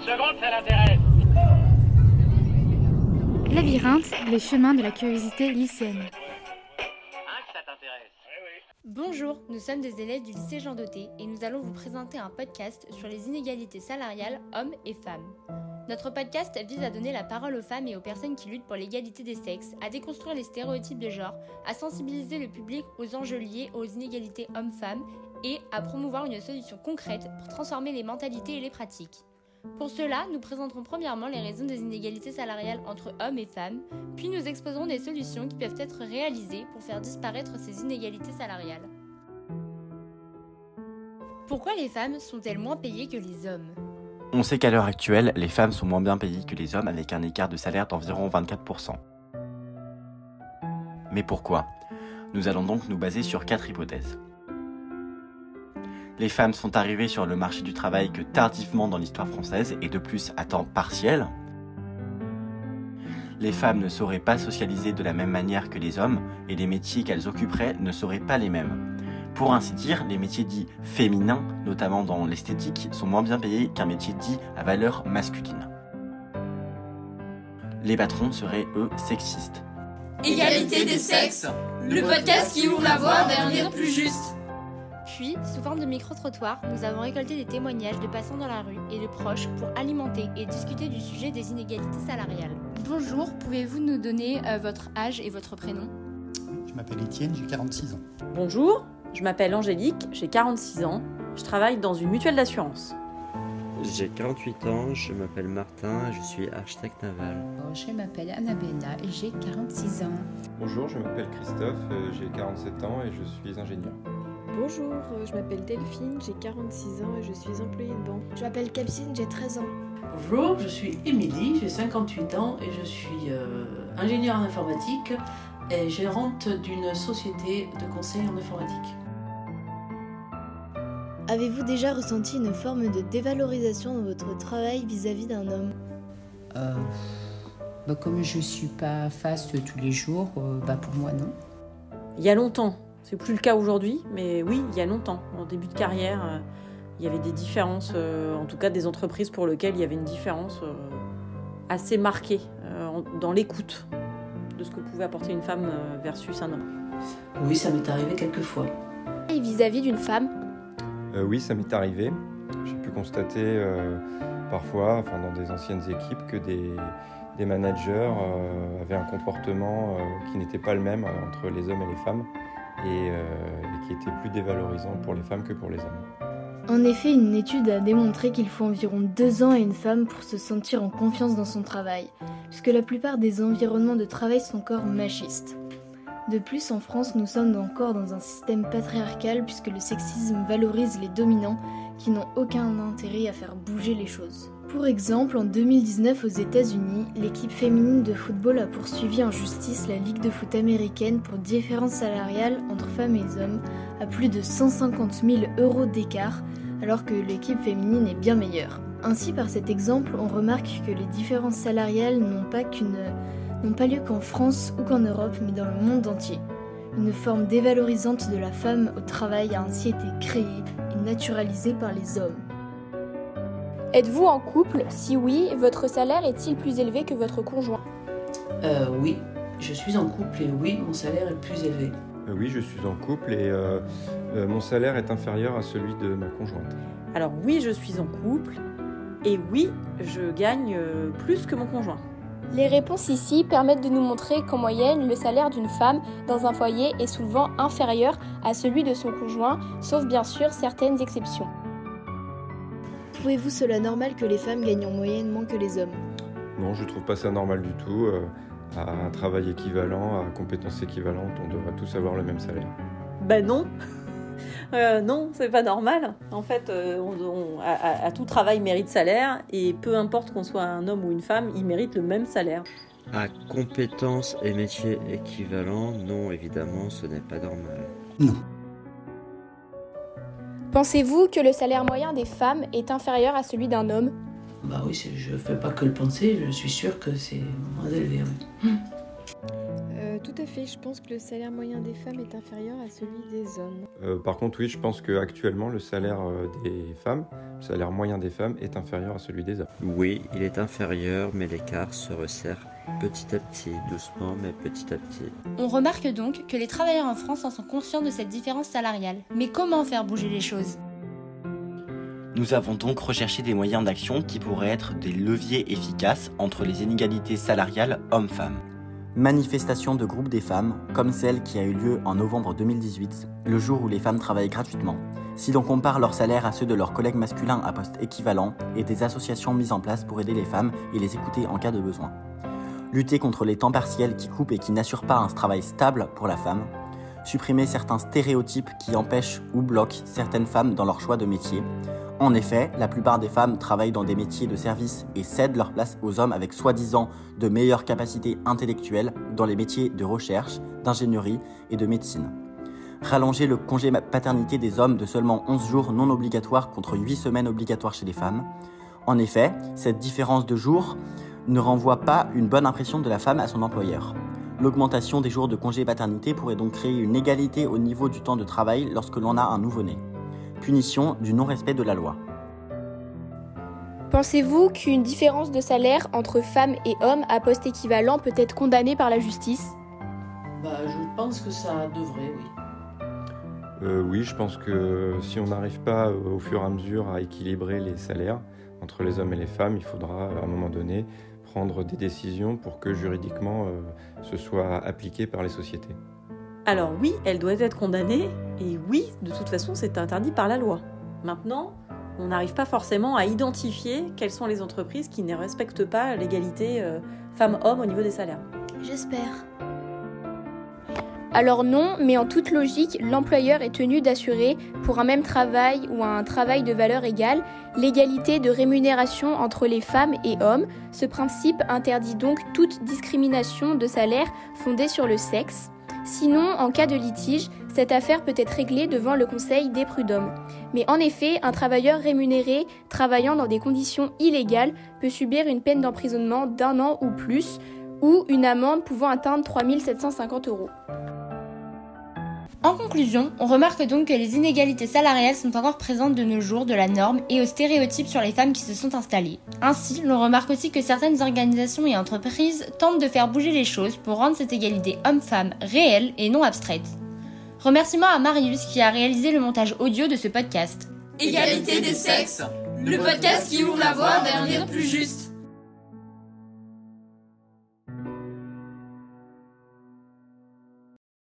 30 secondes, ça l'intéresse. Labyrinthe, les chemins de la curiosité lycéenne. Hein, que ça t'intéresse Bonjour, nous sommes des élèves du lycée Jean Doté et nous allons vous présenter un podcast sur les inégalités salariales hommes et femmes. Notre podcast vise à donner la parole aux femmes et aux personnes qui luttent pour l'égalité des sexes, à déconstruire les stéréotypes de genre, à sensibiliser le public aux enjeux liés aux inégalités hommes-femmes et à promouvoir une solution concrète pour transformer les mentalités et les pratiques. Pour cela, nous présenterons premièrement les raisons des inégalités salariales entre hommes et femmes, puis nous exposerons des solutions qui peuvent être réalisées pour faire disparaître ces inégalités salariales. Pourquoi les femmes sont-elles moins payées que les hommes? On sait qu'à l'heure actuelle, les femmes sont moins bien payées que les hommes avec un écart de salaire d'environ 24%. Mais pourquoi? Nous allons donc nous baser sur quatre hypothèses. Les femmes sont arrivées sur le marché du travail que tardivement dans l'histoire française et de plus à temps partiel. Les femmes ne seraient pas socialisées de la même manière que les hommes et les métiers qu'elles occuperaient ne seraient pas les mêmes. Pour ainsi dire, les métiers dits féminins, notamment dans l'esthétique, sont moins bien payés qu'un métier dit à valeur masculine. Les patrons seraient, eux, sexistes. Égalité des sexes, le podcast qui ouvre la voie vers un plus juste. Puis, sous forme de micro-trottoir, nous avons récolté des témoignages de passants dans la rue et de proches pour alimenter et discuter du sujet des inégalités salariales. Bonjour, pouvez-vous nous donner euh, votre âge et votre prénom? Je m'appelle Étienne, j'ai 46 ans. Bonjour, je m'appelle Angélique, j'ai 46 ans, je travaille dans une mutuelle d'assurance. J'ai 48 ans, je m'appelle Martin je suis architecte naval. Je m'appelle Annabella et j'ai 46 ans. Bonjour, je m'appelle Christophe, euh, j'ai 47 ans et je suis ingénieur. Bonjour, euh, je m'appelle Delphine, j'ai 46 ans et je suis employée de banque. Je m'appelle Capucine, j'ai 13 ans. Bonjour, je suis Émilie, j'ai 58 ans et je suis euh, ingénieure en informatique et gérante d'une société de conseil en informatique. Avez-vous déjà ressenti une forme de dévalorisation dans votre travail vis-à-vis d'un homme? Euh, bah Comme je ne suis pas face tous les jours, euh, bah pour moi non. Il y a longtemps, c'est plus le cas aujourd'hui, mais oui, il y a longtemps, en début de carrière, euh, il y avait des différences, euh, en tout cas des entreprises pour lesquelles il y avait une différence euh, assez marquée euh, dans l'écoute de ce que pouvait apporter une femme euh, versus un homme. Oui, ça m'est arrivé quelques fois. Et vis-à-vis d'une femme? Euh, oui, ça m'est arrivé. J'ai pu constater euh, parfois, enfin, dans des anciennes équipes, que des, des managers euh, avaient un comportement euh, qui n'était pas le même euh, entre les hommes et les femmes et, euh, et qui était plus dévalorisant pour les femmes que pour les hommes. En effet, une étude a démontré qu'il faut environ deux ans à une femme pour se sentir en confiance dans son travail, puisque la plupart des environnements de travail sont encore machistes. De plus, en France, nous sommes encore dans un système patriarcal puisque le sexisme valorise les dominants qui n'ont aucun intérêt à faire bouger les choses. Pour exemple, en 2019 aux États-Unis, l'équipe féminine de football a poursuivi en justice la Ligue de foot américaine pour différences salariales entre femmes et hommes à plus de 150 000 euros d'écart, alors que l'équipe féminine est bien meilleure. Ainsi, par cet exemple, on remarque que les différences salariales n'ont pas qu'une n'ont pas lieu qu'en France ou qu'en Europe, mais dans le monde entier. Une forme dévalorisante de la femme au travail a ainsi été créée et naturalisée par les hommes. Êtes-vous en couple? Si oui, votre salaire est-il plus élevé que votre conjoint? Euh, oui, je suis en couple et oui, mon salaire est plus élevé. Euh, oui, je suis en couple et euh, euh, mon salaire est inférieur à celui de ma conjointe. Alors oui, je suis en couple et oui, je gagne euh, plus que mon conjoint. Les réponses ici permettent de nous montrer qu'en moyenne, le salaire d'une femme dans un foyer est souvent inférieur à celui de son conjoint, sauf bien sûr certaines exceptions. Trouvez-vous cela normal que les femmes gagnent en moyenne moins que les hommes? Non, je trouve pas ça normal du tout. Euh, à un travail équivalent, à compétences équivalentes, on devrait tous avoir le même salaire. Ben non Euh, non, c'est pas normal. En fait, euh, on- on- à, à tout travail mérite salaire et peu importe qu'on soit un homme ou une femme, il mérite le même salaire. À compétences et métiers équivalents, non, évidemment, ce n'est pas normal. Non. Pensez-vous que le salaire moyen des femmes est inférieur à celui d'un homme? Bah oui, je fais pas que le penser, je suis sûre que c'est moins élevé. oui. À fait, je pense que le salaire moyen des femmes est inférieur à celui des hommes. Euh, par contre, oui, je pense qu'actuellement, le salaire euh, des femmes, le salaire moyen des femmes est inférieur à celui des hommes. Oui, il est inférieur, mais l'écart se resserre petit à petit, doucement, mais petit à petit. On remarque donc que les travailleurs en France en sont conscients de cette différence salariale. Mais comment faire bouger les choses? Nous avons donc recherché des moyens d'action qui pourraient être des leviers efficaces entre les inégalités salariales hommes-femmes. Manifestation de groupes des femmes, comme celle qui a eu lieu en novembre 2018, le jour où les femmes travaillent gratuitement, si l'on compare leurs salaires à ceux de leurs collègues masculins à poste équivalent, et des associations mises en place pour aider les femmes et les écouter en cas de besoin. Lutter contre les temps partiels qui coupent et qui n'assurent pas un travail stable pour la femme, supprimer certains stéréotypes qui empêchent ou bloquent certaines femmes dans leur choix de métier, en effet, la plupart des femmes travaillent dans des métiers de service et cèdent leur place aux hommes avec soi-disant de meilleures capacités intellectuelles dans les métiers de recherche, d'ingénierie et de médecine. Rallonger le congé paternité des hommes de seulement 11 jours non obligatoires contre 8 semaines obligatoires chez les femmes. En effet, cette différence de jours ne renvoie pas une bonne impression de la femme à son employeur. L'augmentation des jours de congé paternité pourrait donc créer une égalité au niveau du temps de travail lorsque l'on a un nouveau-né punition du non-respect de la loi. Pensez-vous qu'une différence de salaire entre femmes et hommes à poste équivalent peut être condamnée par la justice? Bah, Je pense que ça devrait, oui. Euh, oui, je pense que si on n'arrive pas euh, au fur et à mesure à équilibrer les salaires entre les hommes et les femmes, il faudra à un moment donné prendre des décisions pour que juridiquement euh, ce soit appliqué par les sociétés. Alors oui, elle doit être condamnée, et oui, de toute façon, c'est interdit par la loi. Maintenant, on n'arrive pas forcément à identifier quelles sont les entreprises qui ne respectent pas l'égalité euh, femmes-hommes au niveau des salaires. J'espère. Alors non, mais en toute logique, l'employeur est tenu d'assurer, pour un même travail ou un travail de valeur égale, l'égalité de rémunération entre les femmes et hommes. Ce principe interdit donc toute discrimination de salaire fondée sur le sexe. Sinon, en cas de litige, cette affaire peut être réglée devant le Conseil des prud'hommes. Mais en effet, un travailleur rémunéré travaillant dans des conditions illégales peut subir une peine d'emprisonnement d'un an ou plus, ou une amende pouvant atteindre 3750 euros. En conclusion, on remarque donc que les inégalités salariales sont encore présentes de nos jours de la norme et aux stéréotypes sur les femmes qui se sont installés. Ainsi, l'on remarque aussi que certaines organisations et entreprises tentent de faire bouger les choses pour rendre cette égalité homme-femme réelle et non abstraite. Remerciements à Marius qui a réalisé le montage audio de ce podcast. Égalité des sexes, le podcast qui ouvre la voie vers un plus juste.